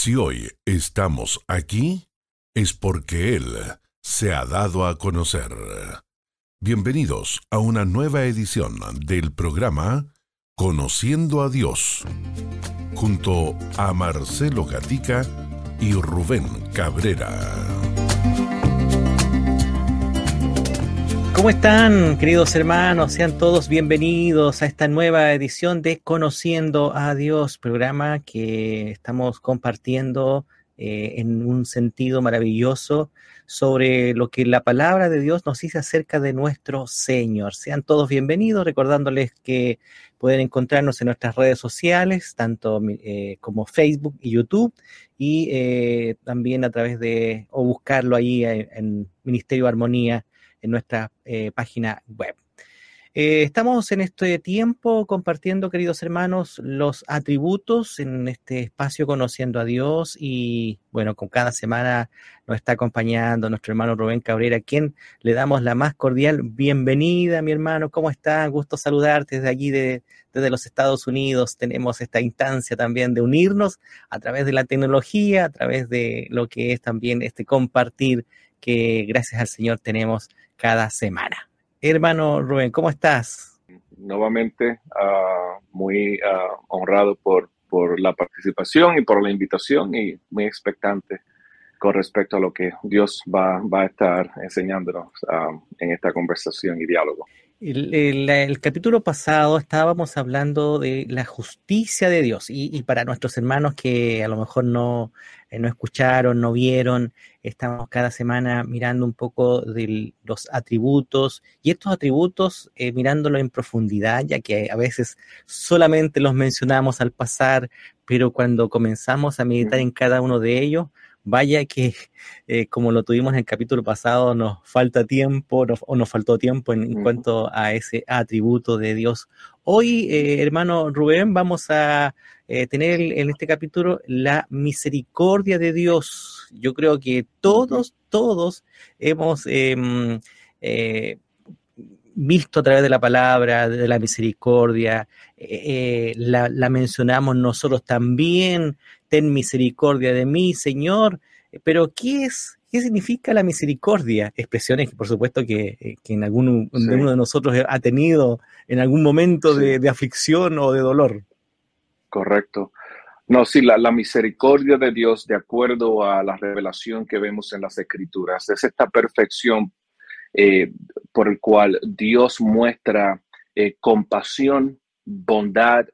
Si hoy estamos aquí, es porque Él se ha dado a conocer. Bienvenidos a una nueva edición del programa Conociendo a Dios, junto a Marcelo Gatica y Rubén Cabrera. ¿Cómo están, queridos hermanos? Sean todos bienvenidos a esta nueva edición de Conociendo a Dios, programa que estamos compartiendo eh, en un sentido maravilloso sobre lo que la palabra de Dios nos dice acerca de nuestro Señor. Sean todos bienvenidos, recordándoles que pueden encontrarnos en nuestras redes sociales, tanto eh, como Facebook y YouTube, y eh, también a través de, o buscarlo ahí en Ministerio Armonía en nuestra eh, página web. Eh, estamos en este tiempo compartiendo, queridos hermanos, los atributos en este espacio conociendo a Dios y bueno, con cada semana nos está acompañando nuestro hermano Rubén Cabrera, quien le damos la más cordial bienvenida, mi hermano. ¿Cómo está? Gusto saludarte desde allí, de, desde los Estados Unidos. Tenemos esta instancia también de unirnos a través de la tecnología, a través de lo que es también este compartir que gracias al Señor tenemos cada semana. Hermano Rubén, ¿cómo estás? Nuevamente, uh, muy uh, honrado por, por la participación y por la invitación y muy expectante con respecto a lo que Dios va, va a estar enseñándonos uh, en esta conversación y diálogo. El, capítulo pasado estábamos hablando de la justicia de Dios y, para nuestros hermanos que a lo mejor no, eh, no escucharon, no vieron, estamos cada semana mirando un poco de los atributos y estos atributos eh, mirándolo en profundidad, ya que a veces solamente los mencionamos al pasar, pero cuando comenzamos a meditar en cada uno de ellos, Vaya que, eh, como lo tuvimos en el capítulo pasado, nos falta tiempo o nos faltó tiempo en, cuanto a ese atributo de Dios. Hoy, eh, hermano Rubén, vamos a eh, tener en este capítulo la misericordia de Dios. Yo creo que todos, todos hemos em, visto a través de la palabra, de la misericordia, la, la, mencionamos nosotros también ten misericordia de mí, Señor. Pero, ¿qué es? ¿Qué significa la misericordia? Expresiones que, por supuesto, que, eh, en alguno de uno de nosotros ha tenido en algún momento de, aflicción o de dolor. Correcto. No, sí, la, misericordia de Dios, de acuerdo a la revelación que vemos en las Escrituras, es esta perfección eh, por el cual Dios muestra eh, compasión, bondad,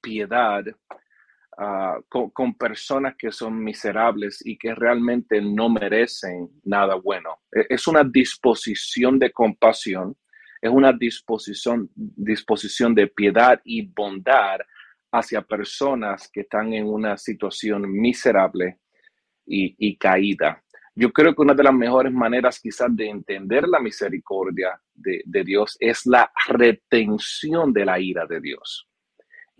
piedad Ah, con, personas que son miserables y que realmente no merecen nada bueno. E, es una disposición de compasión, es una disposición, disposición de piedad y bondad hacia personas que están en una situación miserable y, caída. Yo creo que una de las mejores maneras quizás de entender la misericordia de, de Dios es la retención de la ira de Dios.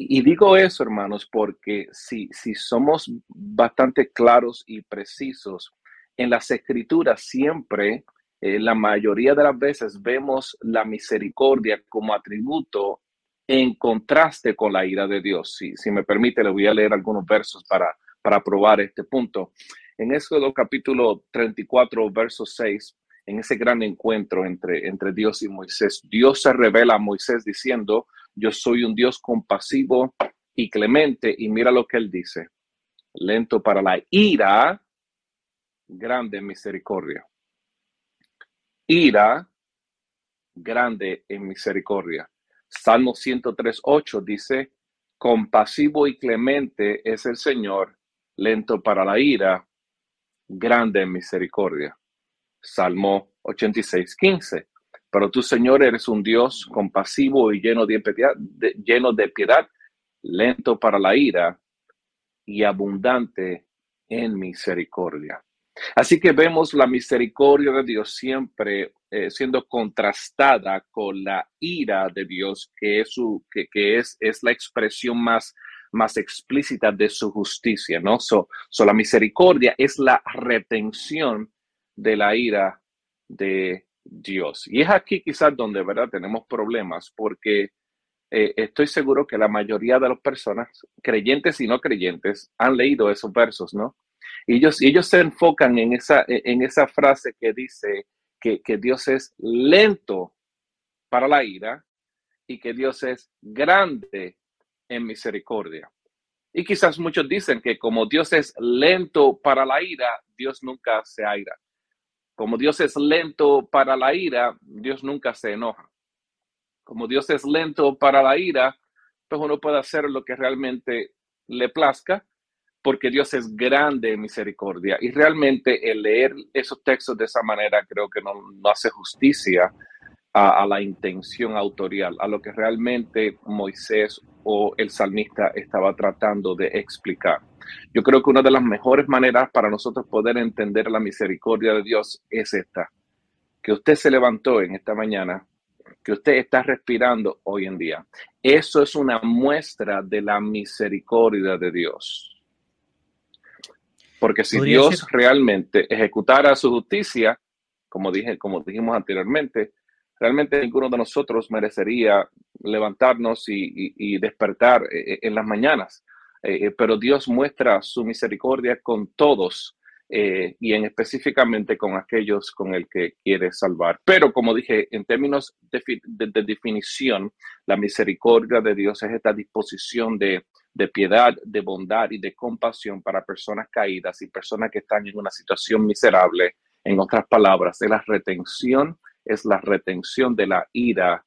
Y digo eso, hermanos, porque si, si somos bastante claros y precisos, en las escrituras siempre, eh, la mayoría de las veces, vemos la misericordia como atributo en contraste con la ira de Dios. Si, si me permite, le voy a leer algunos versos para, para probar este punto. En Éxodo capítulo 34, verso 6, en ese gran encuentro entre, entre Dios y Moisés, Dios se revela a Moisés diciendo, yo soy un Dios compasivo y clemente. Y mira lo que él dice. Lento para la ira, grande en misericordia. Ira, grande en misericordia. Salmo 103, 8 dice, compasivo y clemente es el Señor, lento para la ira, grande en misericordia. Salmo 86, 15. Pero tú, Señor, eres un Dios compasivo y lleno de piedad, lleno de piedad, lento para la ira y abundante en misericordia. Así que vemos la misericordia de Dios siempre eh, siendo contrastada con la ira de Dios, que es, la expresión más, más explícita de su justicia, ¿no? So, so la misericordia es la retención de la ira de Dios. Y es aquí quizás donde, ¿verdad? Tenemos problemas porque eh, estoy seguro que la mayoría de las personas, creyentes y no creyentes, han leído esos versos, ¿no? Y ellos, ellos se enfocan en esa, en esa frase que dice que, que Dios es lento para la ira y que Dios es grande en misericordia. Y quizás muchos dicen que como Dios es lento para la ira, Dios nunca se aira. Como Dios es lento para la ira, Dios nunca se enoja. Como Dios es lento para la ira, pues uno puede hacer lo que realmente le plazca, porque Dios es grande en misericordia. Y realmente el leer esos textos de esa manera creo que no, no hace justicia a, la intención autorial, a lo que realmente Moisés o el salmista estaba tratando de explicar. Yo creo que una de las mejores maneras para nosotros poder entender la misericordia de Dios es esta, que usted se levantó en esta mañana, que usted está respirando hoy en día. Eso es una muestra de la misericordia de Dios. Porque si Dios realmente ejecutara su justicia, como dije, como dijimos anteriormente, realmente ninguno de nosotros merecería levantarnos y, despertar eh, eh, en las mañanas. Eh, pero Dios muestra su misericordia con todos y en específicamente con aquellos con el que quiere salvar. Pero como dije, en términos de, definición, la misericordia de Dios es esta disposición de, de piedad, de bondad y de compasión para personas caídas y personas que están en una situación miserable. En otras palabras, es la retención es la retención de la ira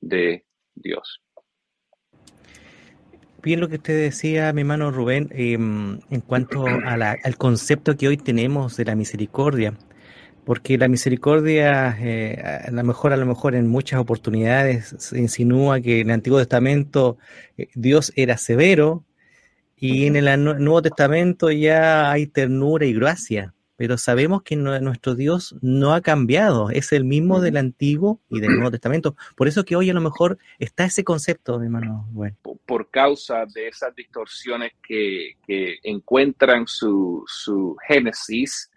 de Dios. Bien lo que usted decía, mi hermano Rubén, em, en cuanto al concepto que hoy tenemos de la misericordia, porque la misericordia, eh, a lo mejor, a lo mejor en muchas oportunidades se insinúa que en el Antiguo Testamento eh, Dios era severo y en el Nuevo Testamento ya hay ternura y gracia pero sabemos que nuestro Dios no ha cambiado, es el mismo del Antiguo y del Nuevo Testamento. Por eso que hoy a lo mejor está ese concepto, hermano. Bueno. Por, causa de esas distorsiones que, encuentran su, génesis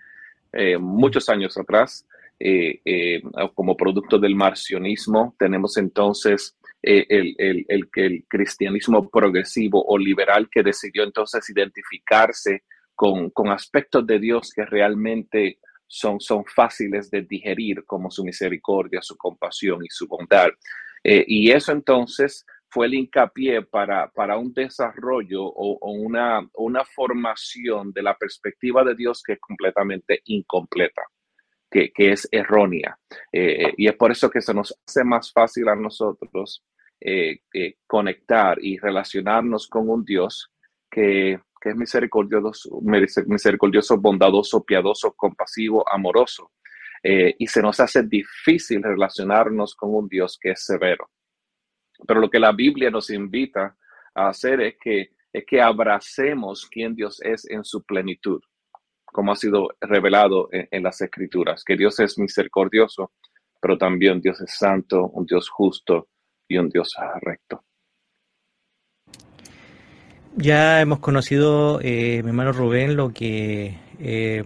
eh, muchos años atrás, eh, eh, como producto del marcionismo, tenemos entonces el, el, el cristianismo progresivo o liberal que decidió entonces identificarse con, aspectos de Dios que realmente son, son fáciles de digerir, como su misericordia, su compasión y su bondad. Eh, y eso entonces fue el hincapié para, para un desarrollo o, una, una formación de la perspectiva de Dios que es completamente incompleta. Que, es errónea. Eh, y es por eso que se nos hace más fácil a nosotros eh, conectar y relacionarnos con un Dios que que es misericordioso, misericordioso, bondadoso, piadoso, compasivo, amoroso. Eh, y se nos hace difícil relacionarnos con un Dios que es severo. Pero lo que la Biblia nos invita a hacer es que, es que abracemos quien Dios es en su plenitud, como ha sido revelado en, en las Escrituras, que Dios es misericordioso, pero también Dios es santo, un Dios justo y un Dios recto. Ya hemos conocido, eh, mi hermano Rubén, lo que, eh,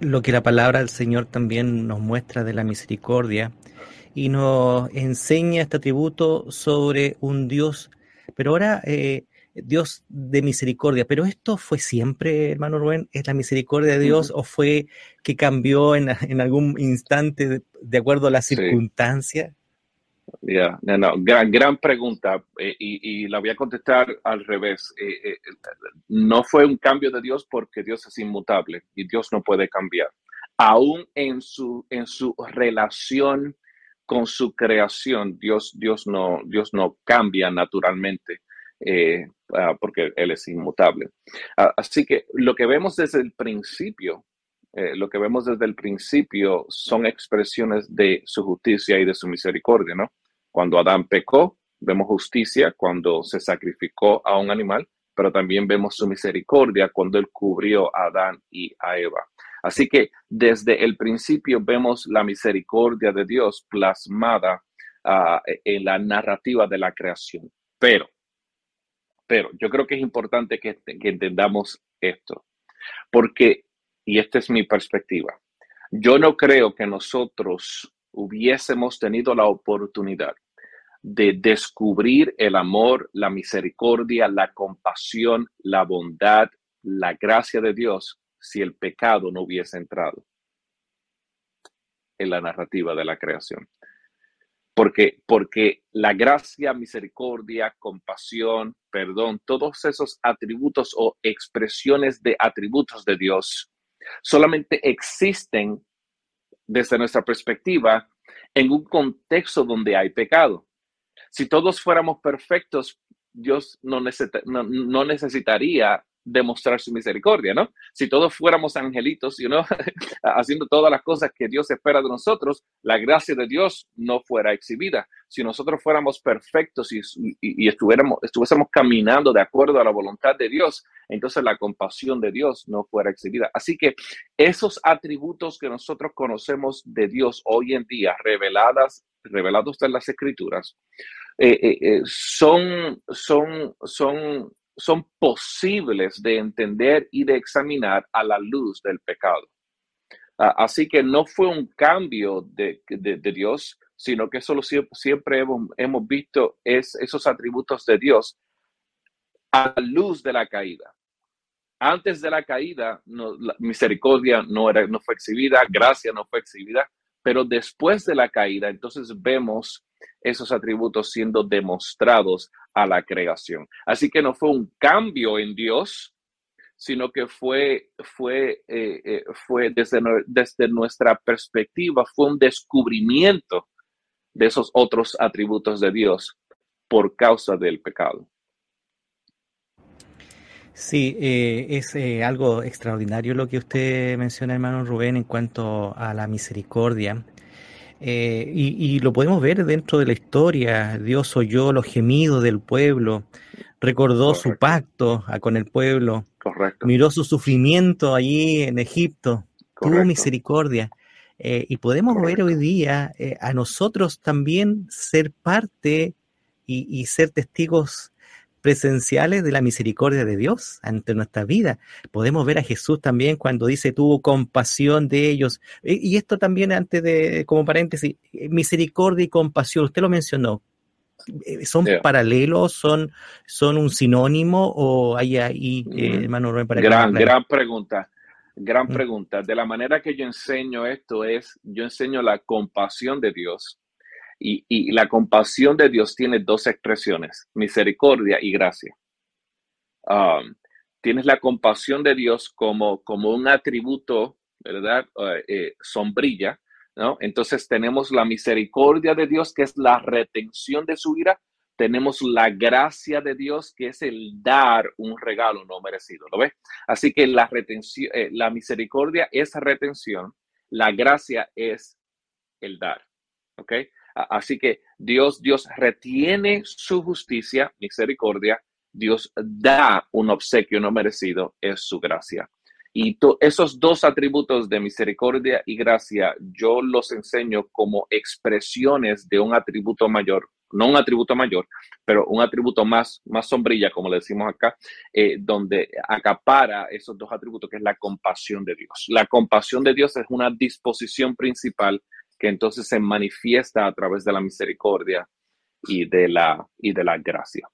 lo que la palabra del Señor también nos muestra de la misericordia y nos enseña este atributo sobre un Dios, pero ahora eh, Dios de misericordia. Pero esto fue siempre, hermano Rubén, ¿es la misericordia de Dios o fue que cambió en, en algún instante de, acuerdo a las circunstancias? Ya, no, gran, gran pregunta eh, y, la voy a contestar al revés. Eh, eh, no fue un cambio de Dios porque Dios es inmutable y Dios no puede cambiar. Aún en su, en su relación con su creación, Dios, Dios, no, Dios no cambia naturalmente ah, porque Él es inmutable. Ah, así que lo que vemos desde el principio lo que vemos desde el principio son expresiones de su justicia y de su misericordia, ¿no? Cuando Adán pecó, vemos justicia cuando se sacrificó a un animal, pero también vemos su misericordia cuando él cubrió a Adán y a Eva. Así que desde el principio vemos la misericordia de Dios plasmada ah, en la narrativa de la creación. Pero, pero yo creo que es importante que, que entendamos esto, porque, y esta es mi perspectiva, yo no creo que nosotros hubiésemos tenido la oportunidad de descubrir el amor, la misericordia, la compasión, la bondad, la gracia de Dios si el pecado no hubiese entrado en la narrativa de la creación. Porque, porque la gracia, misericordia, compasión, perdón, todos esos atributos o expresiones de atributos de Dios solamente existen desde nuestra perspectiva en un contexto donde hay pecado. Si todos fuéramos perfectos, Dios no, necesitaría demostrar su misericordia, ¿no? Si todos fuéramos angelitos, you know, haciendo todas las cosas que Dios espera de nosotros, la gracia de Dios no fuera exhibida. Si nosotros fuéramos perfectos y, y, estuviéramos, estuviésemos caminando de acuerdo a la voluntad de Dios, entonces la compasión de Dios no fuera exhibida. Así que esos atributos que nosotros conocemos de Dios hoy en día, reveladas, revelados en las escrituras, eh, eh, eh, son, son, son son posibles de entender y de examinar a la luz del pecado. Así que no fue un cambio de, Dios, sino que solo siempre, hemos, visto es, esos atributos de Dios a la luz de la caída. Antes de la caída, la misericordia no, era, no fue exhibida, gracia no fue exhibida, pero después de la caída, entonces vemos esos atributos siendo demostrados a la creación. Así que no fue un cambio en Dios, sino que fue, fue, eh, eh, fue desde, desde nuestra perspectiva, fue un descubrimiento de esos otros atributos de Dios por causa del pecado. Sí, eh, es algo extraordinario lo que usted menciona, hermano Rubén, en cuanto a la misericordia. Eh, y, lo podemos ver dentro de la historia. Dios oyó los gemidos del pueblo, recordó su pacto ah, con el pueblo, miró su sufrimiento allí en Egipto, tuvo misericordia. Eh, y podemos ver hoy día eh, a nosotros también ser parte y ser testigos presenciales de la misericordia de Dios ante nuestra vida. Podemos ver a Jesús también cuando dice tuvo compasión de ellos. Y esto también antes de, como paréntesis, eh, misericordia y compasión, usted lo mencionó. Eh, ¿Son paralelos? Son, ¿Son un sinónimo? ¿O hay ahí, eh, hermano Rubén, para Gran, gran pregunta. Gran mm. pregunta. De la manera que yo enseño esto es, yo enseño la compasión de Dios y, la compasión de Dios tiene dos expresiones, misericordia y gracia. Um, tienes la compasión de Dios como, como un atributo, ¿verdad? Eh, eh, sombrilla, ¿no? Entonces tenemos la misericordia de Dios, que es la retención de su ira. Tenemos la gracia de Dios, que es el dar un regalo no merecido, ¿lo ves? Así que la retención, eh, la misericordia es retención, la gracia es el dar, ¿ok? Así que Dios, Dios retiene su justicia, misericordia, Dios da un obsequio no merecido, es su gracia. Y esos dos atributos de misericordia y gracia, yo los enseño como expresiones de un atributo mayor, no un atributo mayor, pero un atributo más, más sombrilla, como le decimos acá, eh, donde acapara esos dos atributos, que es la compasión de Dios. La compasión de Dios es una disposición principal que entonces se manifiesta a través de la misericordia y de la, y de la gracia.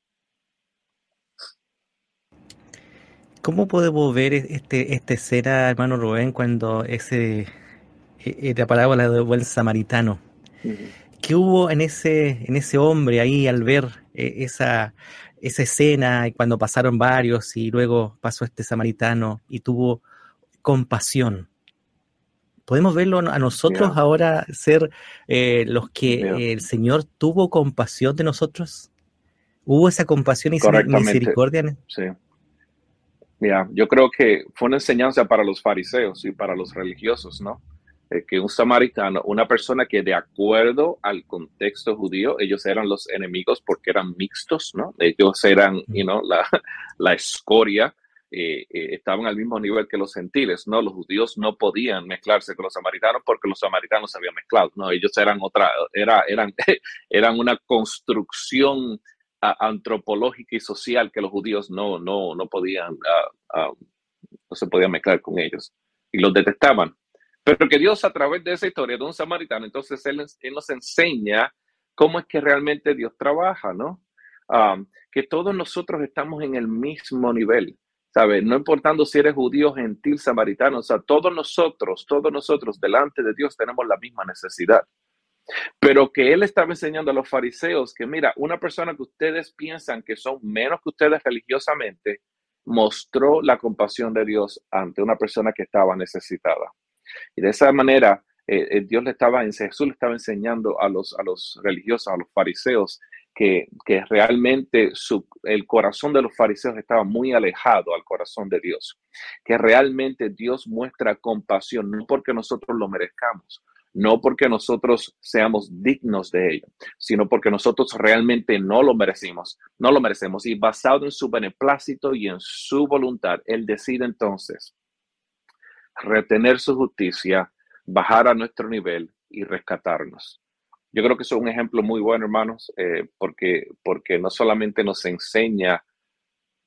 ¿Cómo podemos ver este, esta escena, hermano Rubén, cuando ese, e, e, la palabra del buen samaritano? ¿Qué hubo en ese, en ese hombre ahí al ver e, esa, esa escena y cuando pasaron varios y luego pasó este samaritano y tuvo compasión? Podemos verlo a nosotros ahora ser eh, los que el Señor tuvo compasión de nosotros. ¿Hubo esa compasión y misericordia? Sí. Mira, yo creo que fue una enseñanza para los fariseos y para los religiosos, ¿no? Eh, que un samaritano, una persona que de acuerdo al contexto judío, ellos eran los enemigos porque eran mixtos, ¿no? Ellos eran, you know, la, la escoria eh, eh, estaban al mismo nivel que los gentiles, ¿no? Los judíos no podían mezclarse con los samaritanos porque los samaritanos se habían mezclado, ¿no? Ellos eran otra, era, eran, eran una construcción antropológica y social que los judíos no, no, no podían, no se podían mezclar con ellos y los detestaban. Pero que Dios a través de esa historia de un samaritano, entonces Él, él nos enseña cómo es que realmente Dios trabaja, ¿no? que todos nosotros estamos en el mismo nivel, No importando si eres judío, gentil, samaritano, o sea, todos nosotros, todos nosotros delante de Dios tenemos la misma necesidad. Pero que él estaba enseñando a los fariseos que, mira, una persona que ustedes piensan que son menos que ustedes religiosamente, mostró la compasión de Dios ante una persona que estaba necesitada. Y de esa manera, eh, eh, Dios le estaba, Jesús le estaba enseñando a los, a los religiosos, a los fariseos, que, realmente el corazón de los fariseos estaba muy alejado al corazón de Dios, que realmente Dios muestra compasión, no porque nosotros lo merezcamos, no porque nosotros seamos dignos de ello, sino porque nosotros realmente no lo merecimos, no lo merecemos. Y basado en su beneplácito y en su voluntad, Él decide entonces retener su justicia, bajar a nuestro nivel y rescatarnos. Yo creo que eso es un ejemplo muy bueno, hermanos, eh, porque, porque no solamente nos enseña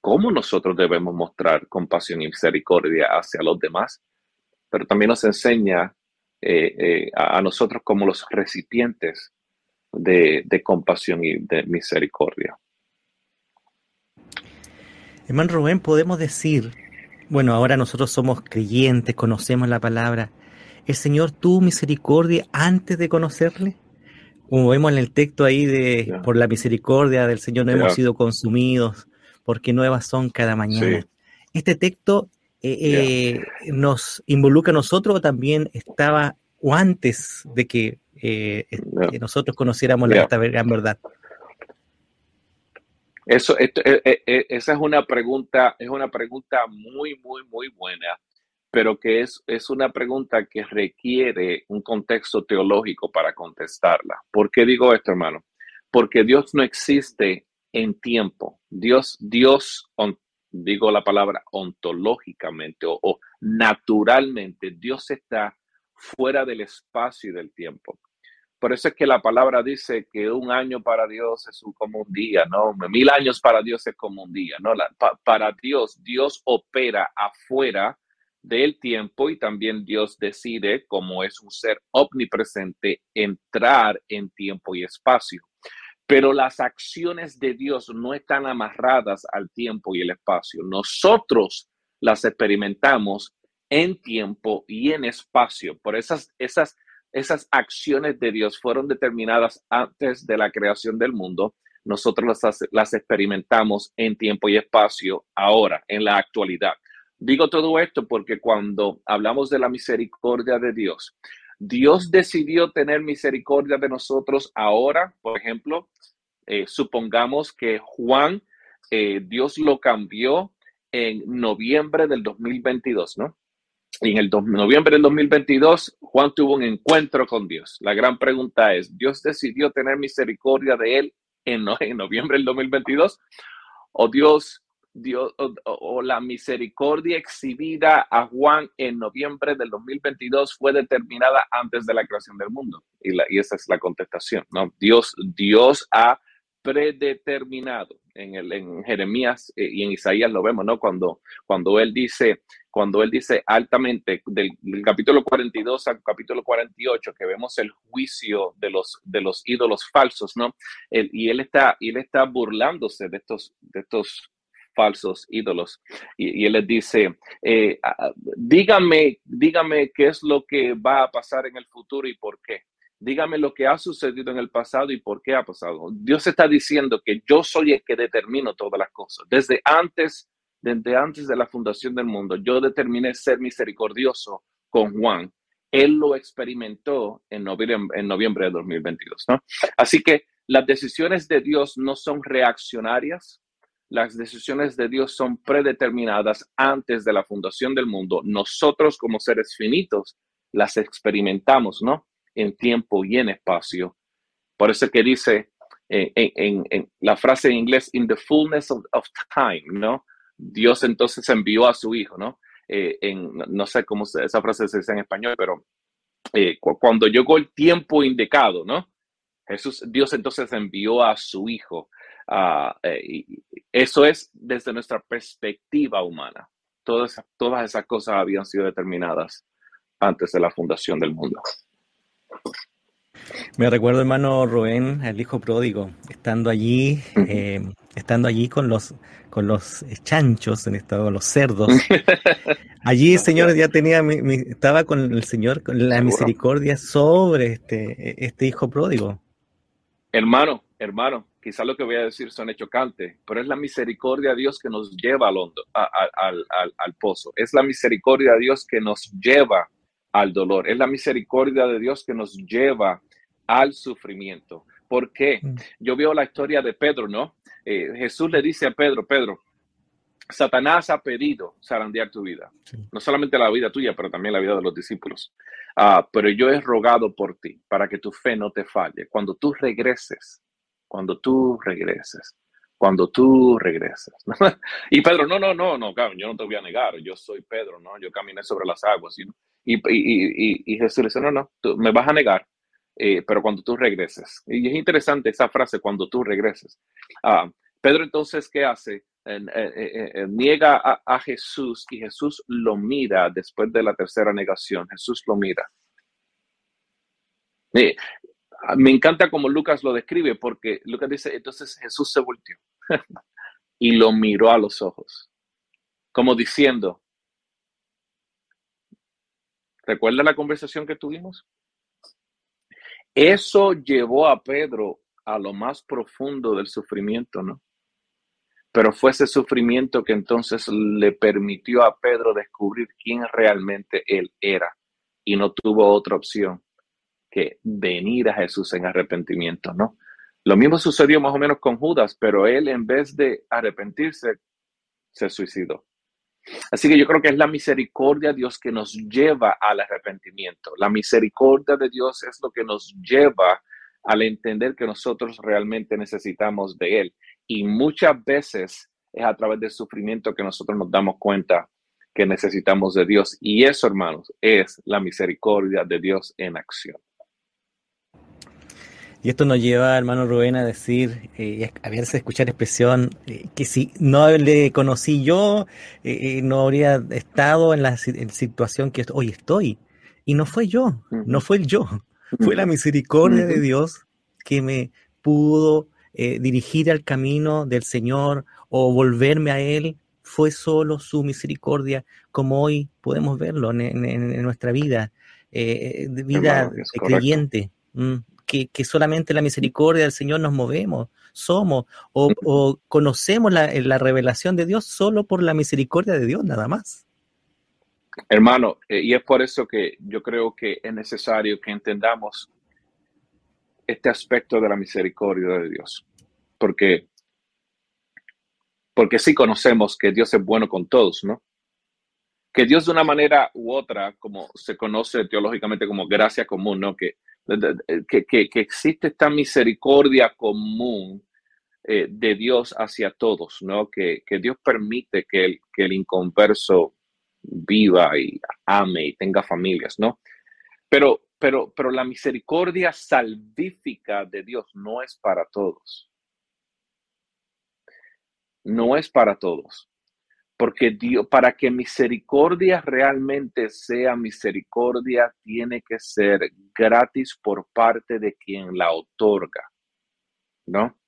cómo nosotros debemos mostrar compasión y misericordia hacia los demás, pero también nos enseña eh, eh, a, nosotros como los recipientes de, compasión y de misericordia. Hermano Rubén, podemos decir, bueno, ahora nosotros somos creyentes, conocemos la palabra, ¿el Señor tuvo misericordia antes de conocerle? Como vemos en el texto ahí de, por la misericordia del Señor no hemos sido consumidos, porque nuevas son cada mañana. Este texto eh, eh, nos involucra a nosotros o también estaba o antes de que, eh, nosotros conociéramos la gran verdad? Eso, esa es una pregunta, es una pregunta muy, muy, muy buena, pero que es, es una pregunta que requiere un contexto teológico para contestarla. ¿Por qué digo esto, hermano? Porque Dios no existe en tiempo. Dios, Dios digo la palabra ontológicamente o, naturalmente, Dios está fuera del espacio y del tiempo. Por eso es que la palabra dice que un año para Dios es como un día, ¿no? Mil años para Dios es como un día, ¿no? para Dios, Dios opera afuera del tiempo y también Dios decide, como es un ser omnipresente, entrar en tiempo y espacio. Pero las acciones de Dios no están amarradas al tiempo y el espacio. Nosotros las experimentamos en tiempo y en espacio. Por esas, esas, esas acciones de Dios fueron determinadas antes de la creación del mundo. Nosotros las, las experimentamos en tiempo y espacio ahora, en la actualidad. Digo todo esto porque cuando hablamos de la misericordia de Dios, Dios decidió tener misericordia de nosotros ahora, por ejemplo, eh, supongamos que Juan, eh, Dios lo cambió en noviembre del 2022, ¿no? Y en el noviembre del 2022, Juan tuvo un encuentro con Dios. La gran pregunta es, ¿Dios decidió tener misericordia de él en, en noviembre del 2022? ¿O Dios Dios o, la misericordia exhibida a Juan en noviembre del 2022 fue determinada antes de la creación del mundo. Y, la, y esa es la contestación, ¿no? Dios, Dios ha predeterminado. En, el, en Jeremías eh, y en Isaías lo vemos, ¿no? Cuando, cuando él dice, cuando él dice altamente, del, capítulo 42 al capítulo 48, que vemos el juicio de los, de los ídolos falsos, ¿no? y él está, él está burlándose de estos, de estos falsos ídolos. Y, él les dice, eh, dígame, dígame qué es lo que va a pasar en el futuro y por qué. Dígame lo que ha sucedido en el pasado y por qué ha pasado. Dios está diciendo que yo soy el que determino todas las cosas. Desde antes, desde antes de la fundación del mundo, yo determiné ser misericordioso con Juan. Él lo experimentó en noviembre, en noviembre de 2022. ¿no? Así que las decisiones de Dios no son reaccionarias, las decisiones de Dios son predeterminadas antes de la fundación del mundo. Nosotros como seres finitos las experimentamos, ¿no? En tiempo y en espacio. Por eso que dice eh, en, la frase en inglés, in the fullness of, time, ¿no? Dios entonces envió a su hijo, ¿no? Eh, no sé cómo esa frase se dice en español, pero eh, cuando llegó el tiempo indicado, ¿no? Jesús, Dios entonces envió a su hijo Eh, eso es desde nuestra perspectiva humana. Todas, todas esas cosas habían sido determinadas antes de la fundación del mundo. Me recuerdo, hermano Rubén, el hijo pródigo, estando allí, eh, estando allí con los con los chanchos, en estado los cerdos. Allí Señor ya tenía, estaba con el Señor, con la misericordia sobre este, este hijo pródigo. Hermano, hermano, quizás lo que voy a decir suene chocante, pero es la misericordia de Dios que nos lleva al, hondo, al, al pozo. Es la misericordia de Dios que nos lleva al dolor. Es la misericordia de Dios que nos lleva al sufrimiento. ¿Por qué? Mm. Yo veo la historia de Pedro, ¿no? Eh, Jesús le dice a Pedro, Pedro, Satanás ha pedido zarandear tu vida. No solamente la vida tuya, pero también la vida de los discípulos. Ah, pero yo he rogado por ti para que tu fe no te falle. Cuando tú regreses, cuando tú regreses, cuando tú regreses. y Pedro, no, no, no, no, yo no te voy a negar, yo soy Pedro, ¿no? Yo caminé sobre las aguas. Y, y, Jesús le dice, no, no, tú me vas a negar, eh, pero cuando tú regreses. Y es interesante esa frase, cuando tú regreses. Ah, Pedro entonces, ¿qué hace? Eh, eh, niega a, Jesús y Jesús lo mira después de la tercera negación. Jesús lo mira. Me encanta como Lucas lo describe porque Lucas dice, entonces Jesús se volteó y lo miró a los ojos, como diciendo, ¿recuerda la conversación que tuvimos? Eso llevó a Pedro a lo más profundo del sufrimiento, ¿no? Pero fue ese sufrimiento que entonces le permitió a Pedro descubrir quién realmente él era y no tuvo otra opción que venir a Jesús en arrepentimiento, ¿no? Lo mismo sucedió más o menos con Judas, pero él en vez de arrepentirse, se suicidó. Así que yo creo que es la misericordia de Dios que nos lleva al arrepentimiento. La misericordia de Dios es lo que nos lleva al entender que nosotros realmente necesitamos de Él. Y muchas veces es a través del sufrimiento que nosotros nos damos cuenta que necesitamos de Dios. Y eso, hermanos, es la misericordia de Dios en acción. Y esto nos lleva, hermano Rubén, a decir, eh, a veces escuchar expresión, eh, que si no le conocí yo, eh, eh, no habría estado en la situación que hoy estoy. Y no fue yo, no fue el yo, fue la misericordia de Dios que me pudo dirigir al camino del Señor o volverme a Él. Fue solo su misericordia, como hoy podemos verlo en, nuestra vida, de vida creyente. Mm que, solamente la misericordia del Señor nos movemos, somos, o, conocemos la, revelación de Dios solo por la misericordia de Dios, nada más. Hermano, eh, y es por eso que yo creo que es necesario que entendamos este aspecto de la misericordia de Dios, porque porque sí conocemos que Dios es bueno con todos, ¿no? Que Dios de una manera u otra, como se conoce teológicamente como gracia común, ¿no? Que que, que, existe esta misericordia común eh, de Dios hacia todos, ¿no? Que, Dios permite que el, que el inconverso viva y ame y tenga familias, ¿no? Pero, pero, pero la misericordia salvífica de Dios no es para todos. No es para todos. Porque Dios, para que misericordia realmente sea misericordia, tiene que ser gratis por parte de quien la otorga, ¿no?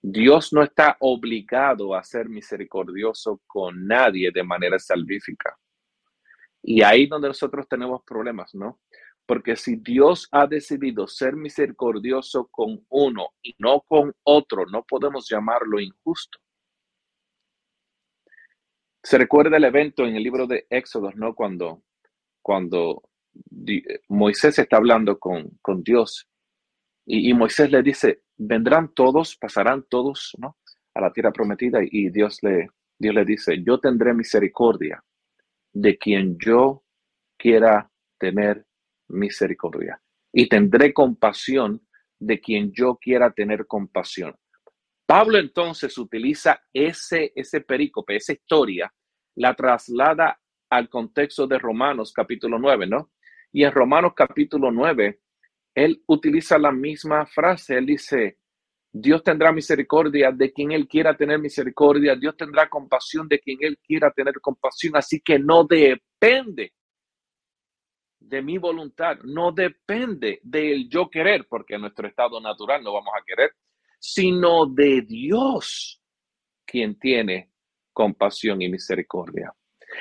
Dios no está obligado a ser misericordioso con nadie de manera salvífica. Y ahí donde nosotros tenemos problemas, ¿no? Porque si Dios ha decidido ser misericordioso con uno y no con otro, no podemos llamarlo injusto. Se recuerda el evento en el libro de Éxodo, ¿no? Cuando, cuando Moisés está hablando con, con Dios y, Moisés le dice, vendrán todos, pasarán todos, ¿no? A la tierra prometida y Dios le, Dios le dice, yo tendré misericordia de quien yo quiera tener misericordia y tendré compasión de quien yo quiera tener compasión. Pablo entonces utiliza ese, ese perícope, esa historia, la traslada al contexto de Romanos capítulo 9, ¿no? Y en Romanos capítulo 9, él utiliza la misma frase, él dice, Dios tendrá misericordia de quien él quiera tener misericordia, Dios tendrá compasión de quien él quiera tener compasión, así que no depende de mi voluntad, no depende del yo querer, porque en nuestro estado natural no vamos a querer, sino de Dios, quien tiene compasión y misericordia.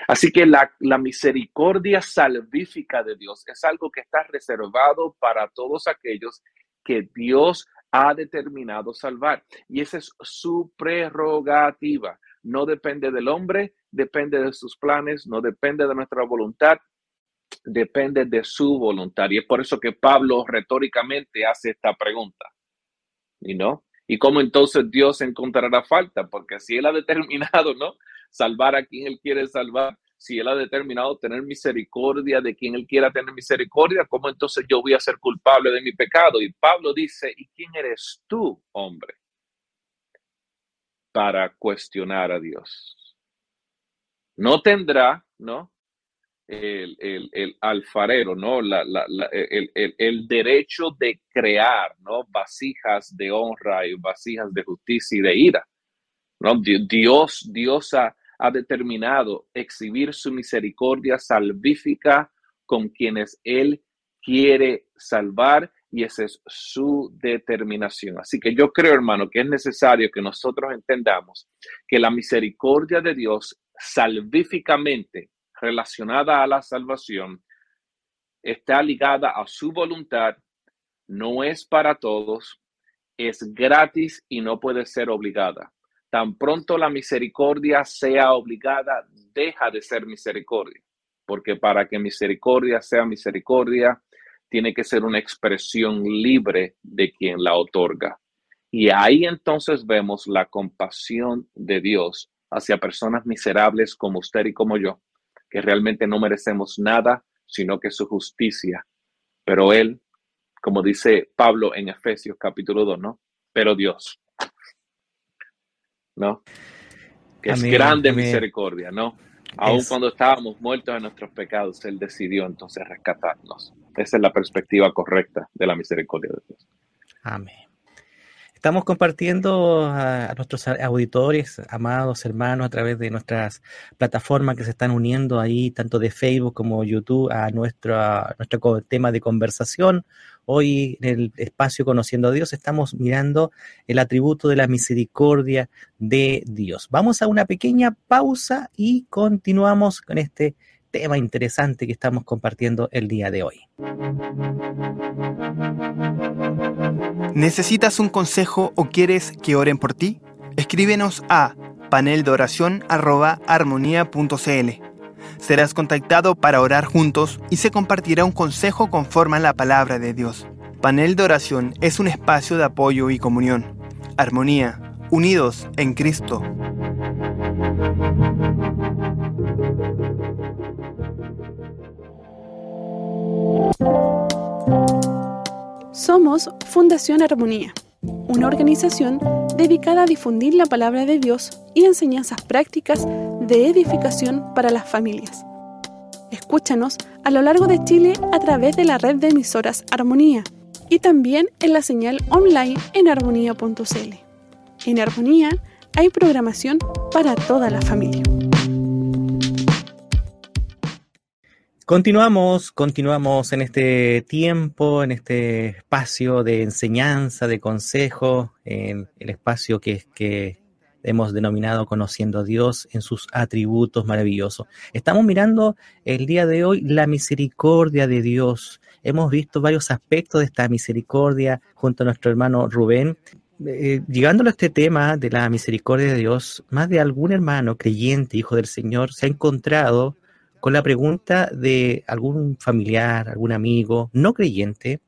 Así que la, misericordia salvífica de Dios es algo que está reservado para todos aquellos que Dios ha determinado salvar. Y esa es su prerrogativa. No depende del hombre, depende de sus planes, no depende de nuestra voluntad, depende de su voluntad. Y es por eso que Pablo retóricamente hace esta pregunta. ¿Y no? ¿Y cómo entonces Dios encontrará falta? Porque si Él ha determinado, ¿no? Salvar a quien Él quiere salvar, si Él ha determinado tener misericordia de quien Él quiera tener misericordia, ¿cómo entonces yo voy a ser culpable de mi pecado? Y Pablo dice, ¿y quién eres tú, hombre? Para cuestionar a Dios. No tendrá, ¿no? El, alfarero, ¿no? el, derecho de crear, ¿no? Vasijas de honra y vasijas de justicia y de ira, ¿no? Dios, Dios ha, ha determinado exhibir su misericordia salvífica con quienes Él quiere salvar y esa es su determinación. Así que yo creo, hermano, que es necesario que nosotros entendamos que la misericordia de Dios salvíficamente relacionada a la salvación está ligada a su voluntad, no es para todos, es gratis y no puede ser obligada. Tan pronto la misericordia sea obligada, deja de ser misericordia, porque para que misericordia sea misericordia, tiene que ser una expresión libre de quien la otorga. Y ahí entonces vemos la compasión de Dios hacia personas miserables como usted y como yo, que realmente no merecemos nada, sino que su justicia. Pero Él, como dice Pablo en Efesios capítulo 2, ¿no? Pero Dios, ¿no? Que es grande misericordia, ¿no? Aun cuando estábamos muertos en nuestros pecados, Él decidió entonces rescatarnos. Esa es la perspectiva correcta de la misericordia de Dios. Amén. Estamos compartiendo a, nuestros auditores, amados hermanos, a través de nuestras plataformas que se están uniendo ahí, tanto de Facebook como YouTube, a nuestro, nuestro tema de conversación. Hoy en el espacio Conociendo a Dios estamos mirando el atributo de la misericordia de Dios. Vamos a una pequeña pausa y continuamos con este tema interesante que estamos compartiendo el día de hoy. ¿Necesitas un consejo o quieres que oren por ti? Escríbenos a paneldeoración.armonía.cl. Serás contactado para orar juntos y se compartirá un consejo conforme a la palabra de Dios. Panel de oración es un espacio de apoyo y comunión. Armonía, unidos en Cristo. Somos Fundación Armonía, una organización dedicada a difundir la palabra de Dios y enseñanzas prácticas de edificación para las familias. Escúchanos a lo largo de Chile a través de la red de emisoras Armonía y también en la señal online en armonía.cl. En Armonía hay programación para toda la familia. Continuamos, continuamos en este tiempo, en este espacio de enseñanza, de consejo, en el espacio que, que hemos denominado Conociendo a Dios en sus atributos maravillosos. Estamos mirando el día de hoy la misericordia de Dios. Hemos visto varios aspectos de esta misericordia junto a nuestro hermano Rubén. Eh, llegándolo a este tema de la misericordia de Dios, más de algún hermano creyente, hijo del Señor, se ha encontrado con la pregunta de algún familiar, algún amigo no creyente,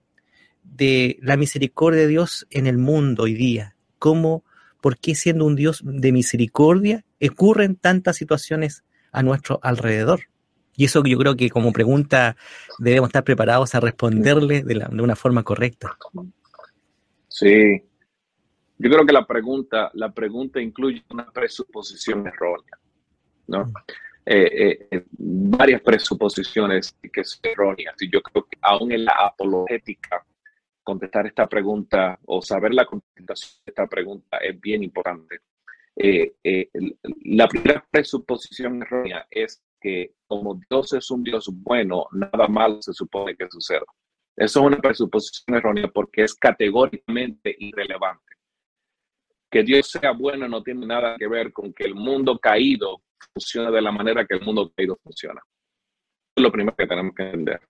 de la misericordia de Dios en el mundo hoy día. ¿Cómo, por qué siendo un Dios de misericordia ocurren tantas situaciones a nuestro alrededor? Y eso yo creo que como pregunta debemos estar preparados a responderle de, de una forma correcta. Sí, yo creo que la pregunta, la pregunta incluye una presuposición errónea, ¿no? Mm. Eh, eh, varias presuposiciones que son erróneas. Y yo creo que aún en la apologética, contestar esta pregunta o saber la contestación de esta pregunta es bien importante. Eh, la primera presuposición errónea es que como Dios es un Dios bueno, nada malo se supone que suceda. Eso es una presuposición errónea porque es categóricamente irrelevante. Que Dios sea bueno no tiene nada que ver con que el mundo caído funcione de la manera que el mundo caído funciona. Es lo primero que tenemos que entender.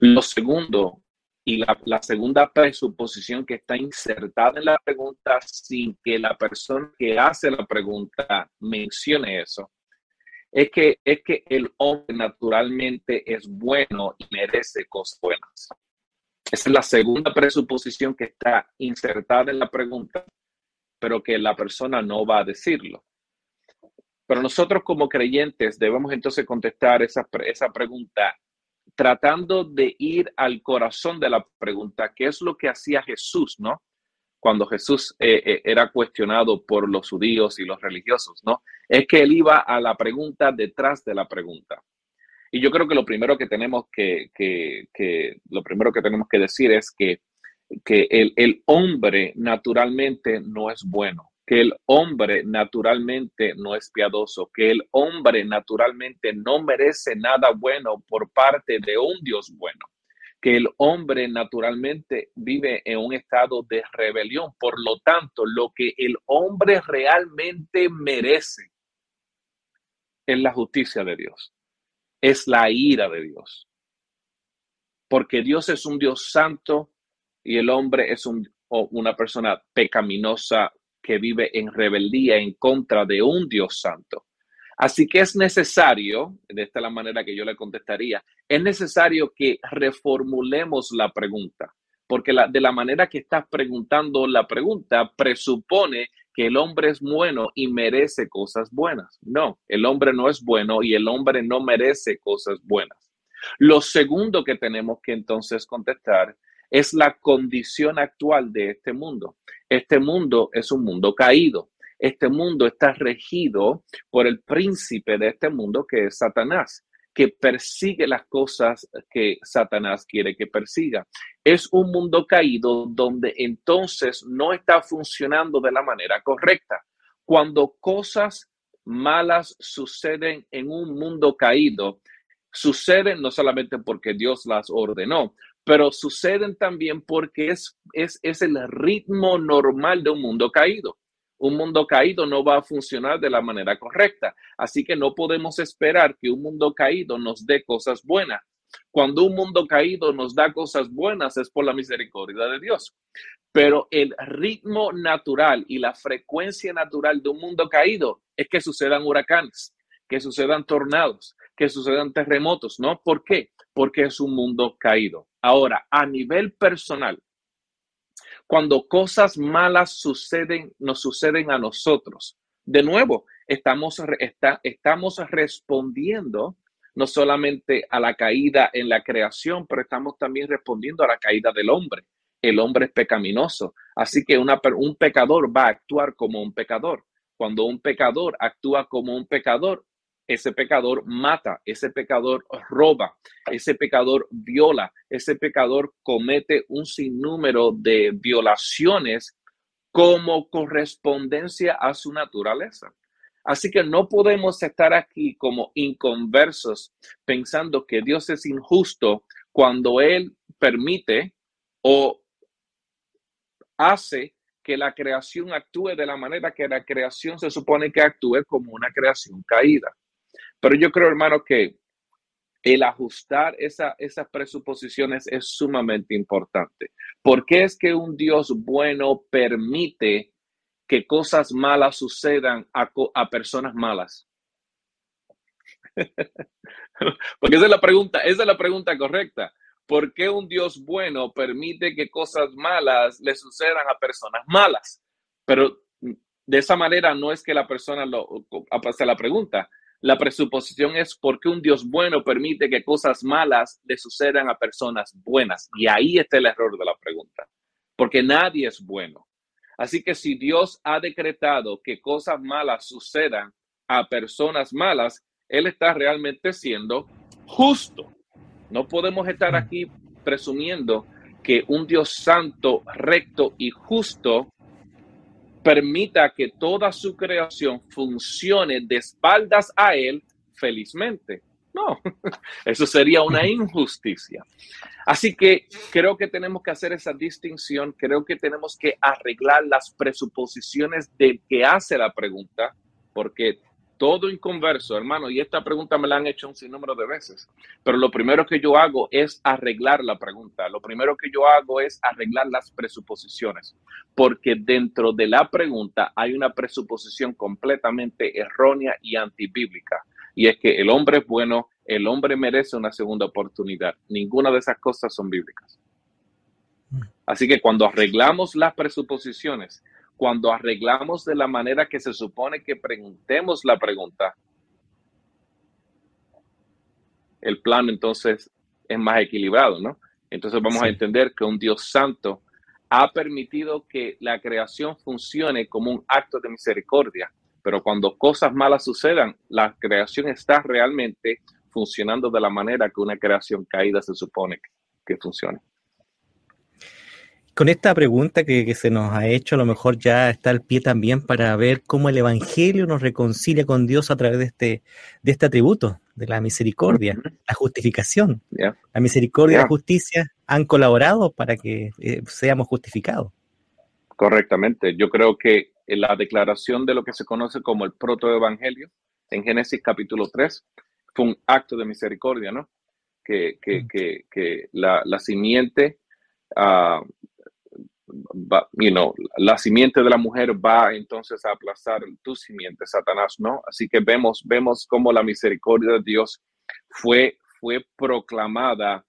Lo segundo, y la, la, segunda presuposición que está insertada en la pregunta sin que la persona que hace la pregunta mencione eso, es que, es que el hombre naturalmente es bueno y merece cosas buenas. Esa es la segunda presuposición que está insertada en la pregunta, pero que la persona no va a decirlo. Pero nosotros como creyentes debemos entonces contestar esa, esa pregunta tratando de ir al corazón de la pregunta, ¿qué es lo que hacía Jesús, no? Cuando Jesús eh, eh, era cuestionado por los judíos y los religiosos, ¿no? Es que él iba a la pregunta detrás de la pregunta. Y yo creo que lo primero que tenemos que, lo primero que tenemos que decir es que, que el hombre naturalmente no es bueno que el hombre naturalmente no es piadoso, que el hombre naturalmente no merece nada bueno por parte de un Dios bueno, que el hombre naturalmente vive en un estado de rebelión. Por lo tanto, lo que el hombre realmente merece es la justicia de Dios, es la ira de Dios. Porque Dios es un Dios santo y el hombre es un, una persona pecaminosa, que vive en rebeldía en contra de un Dios santo. Así que es necesario, de esta la manera que yo le contestaría, es necesario que reformulemos la pregunta, porque de la manera que estás preguntando la pregunta presupone que el hombre es bueno y merece cosas buenas. No, el hombre no es bueno y el hombre no merece cosas buenas. Lo segundo que tenemos que entonces contestar es la condición actual de este mundo. Este mundo es un mundo caído. Este mundo está regido por el príncipe de este mundo que es Satanás, que persigue las cosas que Satanás quiere que persiga. Es un mundo caído donde entonces no está funcionando de la manera correcta. Cuando cosas malas suceden en un mundo caído, suceden no solamente porque Dios las ordenó, pero suceden también porque es, es, es el ritmo normal de un mundo caído. Un mundo caído no va a funcionar de la manera correcta, así que no podemos esperar que un mundo caído nos dé cosas buenas. Cuando un mundo caído nos da cosas buenas es por la misericordia de Dios. Pero el ritmo natural y la frecuencia natural de un mundo caído es que sucedan huracanes, que sucedan tornados, que sucedan terremotos, ¿no? ¿Por qué? Porque es un mundo caído. Ahora, a nivel personal, cuando cosas malas suceden, nos suceden a nosotros, de nuevo, estamos, estamos respondiendo no solamente a la caída en la creación, pero estamos también respondiendo a la caída del hombre. El hombre es pecaminoso, así que un pecador va a actuar como un pecador. Cuando un pecador actúa como un pecador, ese pecador mata, ese pecador roba, ese pecador viola, ese pecador comete un sinnúmero de violaciones como correspondencia a su naturaleza. Así que no podemos estar aquí como inconversos pensando que Dios es injusto cuando Él permite o hace que la creación actúe de la manera que la creación se supone que actúe como una creación caída. Pero yo creo, hermano, que el ajustar esa, esas presuposiciones es sumamente importante. ¿Por qué es que un Dios bueno permite que cosas malas sucedan a, a personas malas? Porque esa es la pregunta, esa es la pregunta correcta. ¿Por qué un Dios bueno permite que cosas malas le sucedan a personas malas? Pero de esa manera no es que la persona lo hace la pregunta, la presuposición es porque un Dios bueno permite que cosas malas le sucedan a personas buenas. Y ahí está el error de la pregunta, porque nadie es bueno. Así que si Dios ha decretado que cosas malas sucedan a personas malas, Él está realmente siendo justo. No podemos estar aquí presumiendo que un Dios santo, recto y justo permita que toda su creación funcione de espaldas a Él felizmente. No, eso sería una injusticia. Así que creo que tenemos que hacer esa distinción, creo que tenemos que arreglar las presuposiciones del que hace la pregunta, porque todo inconverso, hermano, y esta pregunta me la han hecho un sinnúmero de veces, pero lo primero que yo hago es arreglar la pregunta, lo primero que yo hago es arreglar las presuposiciones, porque dentro de la pregunta hay una presuposición completamente errónea y antibíblica y es que el hombre es bueno, el hombre merece una segunda oportunidad. Ninguna de esas cosas son bíblicas. Así que cuando arreglamos las presuposiciones, cuando arreglamos de la manera que se supone que preguntemos la pregunta, el plan entonces es más equilibrado, ¿no? Entonces vamos a entender que un Dios santo ha permitido que la creación funcione como un acto de misericordia pero cuando cosas malas sucedan, la creación está realmente funcionando de la manera que una creación caída se supone que, funcione. Con esta pregunta que, se nos ha hecho, a lo mejor ya está el pie también para ver cómo el Evangelio nos reconcilia con Dios a través de este, de este atributo, de la misericordia, la justificación. La misericordia y la justicia han colaborado para que eh, seamos justificados. Correctamente. Yo creo que la declaración de lo que se conoce como el protoevangelio en Génesis capítulo 3 fue un acto de misericordia, ¿no? Que, que, mm. que, la, la, simiente, uh, la simiente de la mujer va entonces a aplazar tu simiente, Satanás, ¿no? Así que vemos, vemos cómo la misericordia de Dios fue, fue proclamada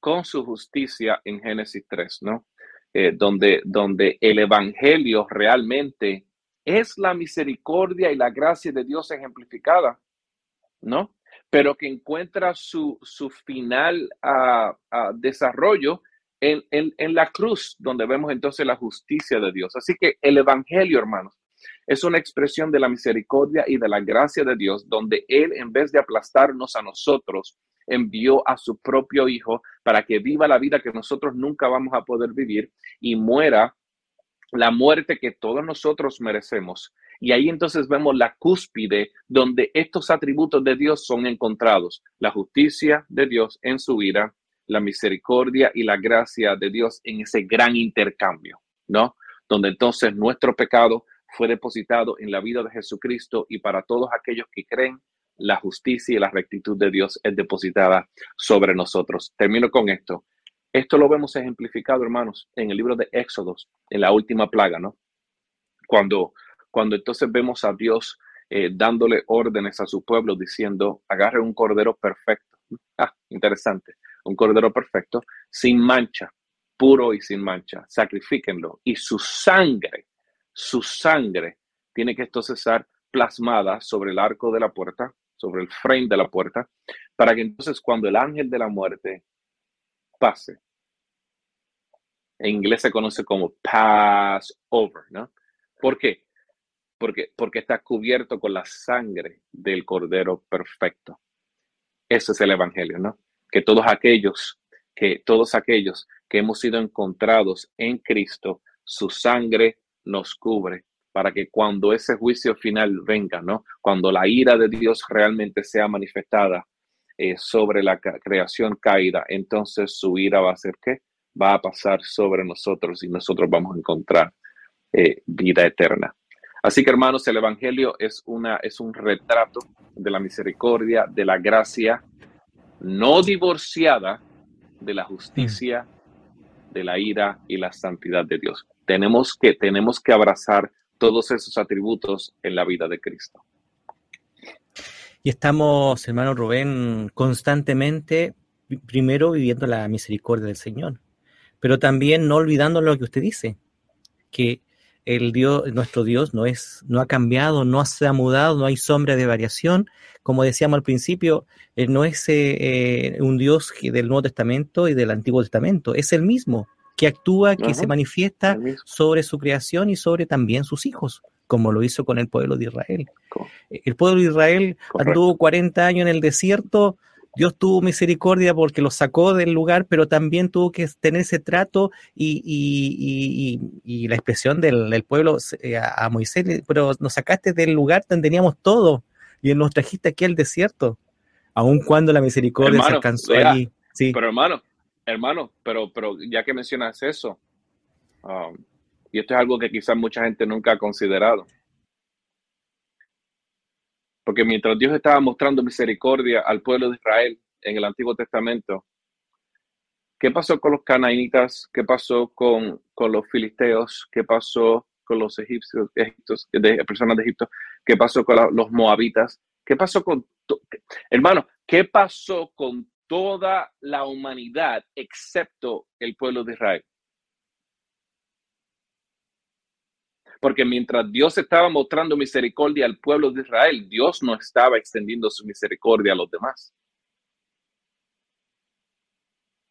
con su justicia en Génesis 3, ¿no? Eh, donde, donde el Evangelio realmente es la misericordia y la gracia de Dios ejemplificada, ¿no? Pero que encuentra su, su final a, desarrollo en, la cruz, donde vemos entonces la justicia de Dios. Así que el Evangelio, hermanos, es una expresión de la misericordia y de la gracia de Dios, donde Él, en vez de aplastarnos a nosotros, envió a su propio Hijo para que viva la vida que nosotros nunca vamos a poder vivir y muera la muerte que todos nosotros merecemos. Y ahí entonces vemos la cúspide donde estos atributos de Dios son encontrados. La justicia de Dios en su vida, la misericordia y la gracia de Dios en ese gran intercambio, ¿no? Donde entonces nuestro pecado fue depositado en la vida de Jesucristo y para todos aquellos que creen la justicia y la rectitud de Dios es depositada sobre nosotros. Termino con esto. Esto lo vemos ejemplificado, hermanos, en el libro de Éxodos, en la última plaga, ¿no? Cuando, cuando entonces vemos a Dios eh, dándole órdenes a su pueblo diciendo, agarre un cordero perfecto. Ah, interesante. Un cordero perfecto, sin mancha, puro y sin mancha. Sacrifíquenlo. Y su sangre, su sangre tiene que entonces ser plasmada sobre el arco de la puerta sobre el frame de la puerta, para que entonces cuando el ángel de la muerte pase, en inglés se conoce como pass over, ¿no? ¿Por qué? Porque, porque está cubierto con la sangre del Cordero perfecto. Ese es el Evangelio, ¿no? Que todos aquellos, que todos aquellos que hemos sido encontrados en Cristo, su sangre nos cubre para que cuando ese juicio final venga, ¿no? Cuando la ira de Dios realmente sea manifestada eh, sobre la creación caída, entonces su ira va a ser qué? Va a pasar sobre nosotros y nosotros vamos a encontrar eh, vida eterna. Así que hermanos, el Evangelio es, una, es un retrato de la misericordia, de la gracia no divorciada de la justicia, de la ira y la santidad de Dios. Tenemos que, tenemos que abrazar todos esos atributos en la vida de Cristo. Y estamos, hermano Rubén, constantemente, primero viviendo la misericordia del Señor, pero también no olvidando lo que usted dice, que el Dios, nuestro Dios no es, no ha cambiado, no se ha mudado, no hay sombra de variación. Como decíamos al principio, eh, no es eh, un Dios del Nuevo Testamento y del Antiguo Testamento, es el mismo que actúa, que se manifiesta sobre su creación y sobre también sus hijos, como lo hizo con el pueblo de Israel. El pueblo de Israel anduvo 40 años en el desierto, Dios tuvo misericordia porque lo sacó del lugar, pero también tuvo que tener ese trato y, la expresión del, pueblo eh, a, Moisés, pero nos sacaste del lugar donde teníamos todo, y nos trajiste aquí al desierto, aun cuando la misericordia se alcanzó allí. Sí. Pero hermano, hermano, pero, pero ya que mencionas eso, um, y esto es algo que quizás mucha gente nunca ha considerado. Porque mientras Dios estaba mostrando misericordia al pueblo de Israel en el Antiguo Testamento, ¿qué pasó con los canaanitas? ¿Qué pasó con, con los filisteos? ¿Qué pasó con los egipcios, de, personas de Egipto? ¿Qué pasó con los moabitas? ¿Qué pasó con, hermano, qué pasó con toda la humanidad excepto el pueblo de Israel? Porque mientras Dios estaba mostrando misericordia al pueblo de Israel, Dios no estaba extendiendo su misericordia a los demás.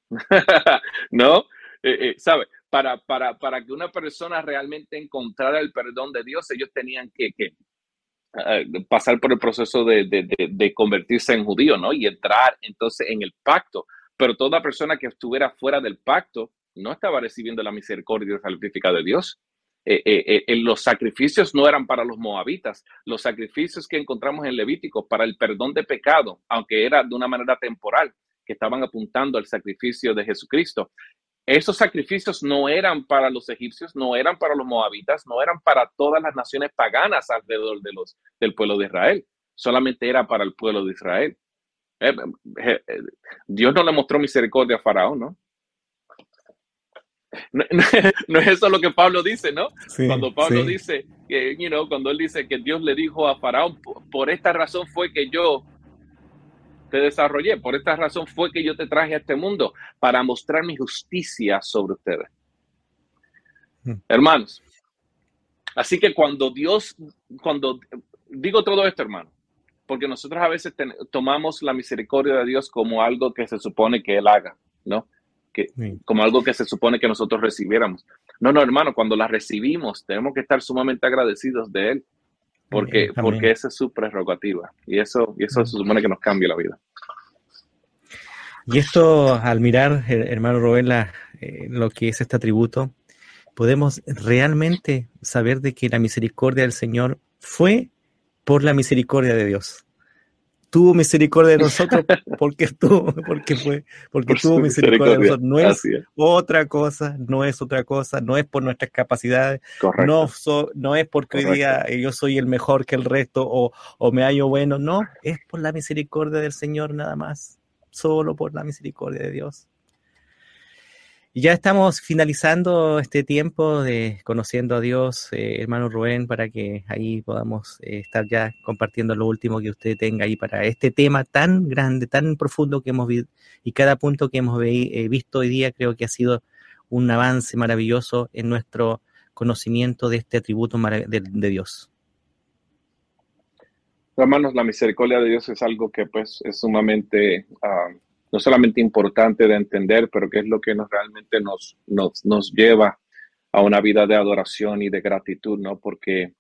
¿No? Eh, eh, ¿Sabe? Para, para, para que una persona realmente encontrara el perdón de Dios, ellos tenían que, eh, pasar por el proceso de, de, de, convertirse en judío, ¿no? Y entrar entonces en el pacto. Pero toda persona que estuviera fuera del pacto no estaba recibiendo la misericordia salvífica de Dios. Eh, eh, eh, los sacrificios no eran para los moabitas, los sacrificios que encontramos en Levítico para el perdón de pecado, aunque era de una manera temporal, que estaban apuntando al sacrificio de Jesucristo. Esos sacrificios no eran para los egipcios, no eran para los moabitas, no eran para todas las naciones paganas alrededor de los, del pueblo de Israel, solamente era para el pueblo de Israel. Dios no le mostró misericordia a Faraón, ¿no? No, es eso lo que Pablo dice, ¿no? cuando Pablo dice, que, you know, cuando él dice que Dios le dijo a Faraón, por esta razón fue que yo te desarrollé, por esta razón fue que yo te traje a este mundo, para mostrar mi justicia sobre ustedes. Hmm. Hermanos, así que cuando Dios, cuando digo todo esto, hermano, porque nosotros a veces tomamos la misericordia de Dios como algo que se supone que Él haga, ¿no? Que, como algo que se supone que nosotros recibiéramos. No, no, hermano, cuando la recibimos tenemos que estar sumamente agradecidos de Él, porque, porque esa es su prerrogativa y eso, y eso se supone que nos cambia la vida. Y esto, al mirar, hermano Rubén, eh, lo que es este atributo, podemos realmente saber de que la misericordia del Señor fue por la misericordia de Dios tuvo misericordia de nosotros porque tuvo, porque fue, porque tuvo misericordia, de nosotros. No es otra cosa, no es otra cosa, no es por nuestras capacidades, no, no es porque hoy día yo soy el mejor que el resto o, o me hallo bueno, no, es por la misericordia del Señor nada más, solo por la misericordia de Dios ya estamos finalizando este tiempo de conociendo a Dios, eh, hermano Rubén, para que ahí podamos eh, estar ya compartiendo lo último que usted tenga ahí para este tema tan grande, tan profundo que hemos visto y cada punto que hemos eh, visto hoy día creo que ha sido un avance maravilloso en nuestro conocimiento de este atributo de, Dios. Hermanos, la misericordia de Dios es algo que pues es sumamente... Ah, no solamente importante de entender, pero que es lo que nos realmente nos, nos, nos lleva a una vida de adoración y de gratitud, ¿no? Porque,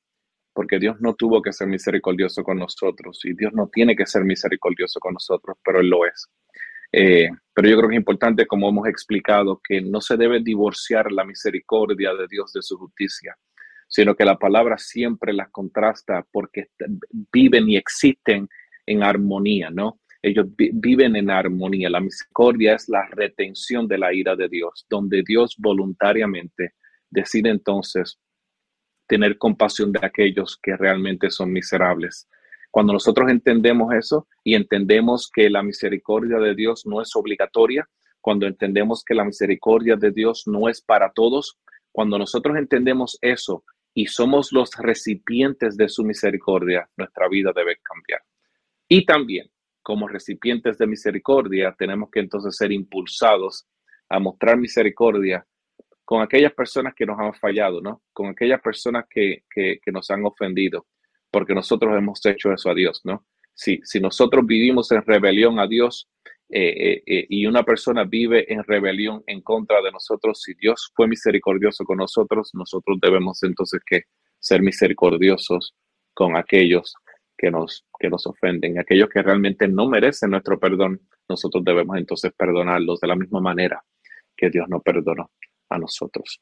porque Dios no tuvo que ser misericordioso con nosotros y Dios no tiene que ser misericordioso con nosotros, pero Él lo es. Eh, pero yo creo que es importante, como hemos explicado, que no se debe divorciar la misericordia de Dios de su justicia, sino que la palabra siempre las contrasta porque viven y existen en armonía, ¿no? Ellos viven en armonía. La misericordia es la retención de la ira de Dios, donde Dios voluntariamente decide entonces tener compasión de aquellos que realmente son miserables. Cuando nosotros entendemos eso y entendemos que la misericordia de Dios no es obligatoria, cuando entendemos que la misericordia de Dios no es para todos, cuando nosotros entendemos eso y somos los recipientes de su misericordia, nuestra vida debe cambiar. Y también como recipientes de misericordia, tenemos que entonces ser impulsados a mostrar misericordia con aquellas personas que nos han fallado, ¿no? Con aquellas personas que, nos han ofendido, porque nosotros hemos hecho eso a Dios, ¿no? Si, si nosotros vivimos en rebelión a Dios eh, eh, eh, y una persona vive en rebelión en contra de nosotros, si Dios fue misericordioso con nosotros, nosotros debemos entonces que ser misericordiosos con aquellos que nos, que nos ofenden, aquellos que realmente no merecen nuestro perdón, nosotros debemos entonces perdonarlos de la misma manera que Dios nos perdonó a nosotros.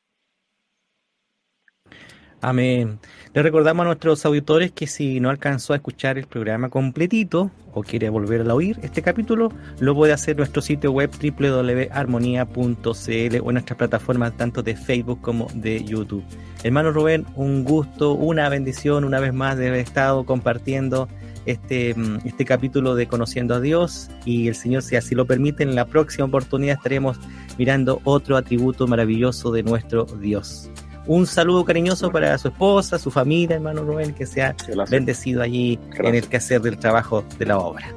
Amén. Le recordamos a nuestros auditores que si no alcanzó a escuchar el programa completito o quiere volver a oír este capítulo, lo puede hacer en nuestro sitio web www.armonía.cl o en nuestras plataformas tanto de Facebook como de YouTube. Hermano Rubén, un gusto, una bendición una vez más de haber estado compartiendo este, mm, este capítulo de Conociendo a Dios y el Señor, si así lo permite, en la próxima oportunidad estaremos mirando otro atributo maravilloso de nuestro Dios. Un saludo cariñoso para su esposa, su familia, hermano Rubén, que sea bendecido allí en el quehacer del trabajo de la obra.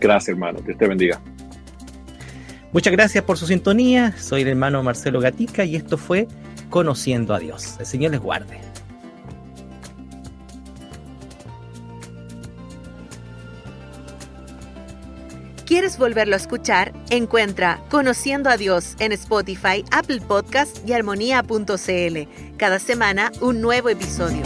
Gracias, hermano. Dios te bendiga. Muchas gracias por su sintonía. Soy el hermano Marcelo Gatica y esto fue Conociendo a Dios. El Señor les guarde. ¿Quieres volverlo a escuchar? Encuentra Conociendo a Dios en Spotify, Apple Podcast y armonía.cl. Cada semana un nuevo episodio.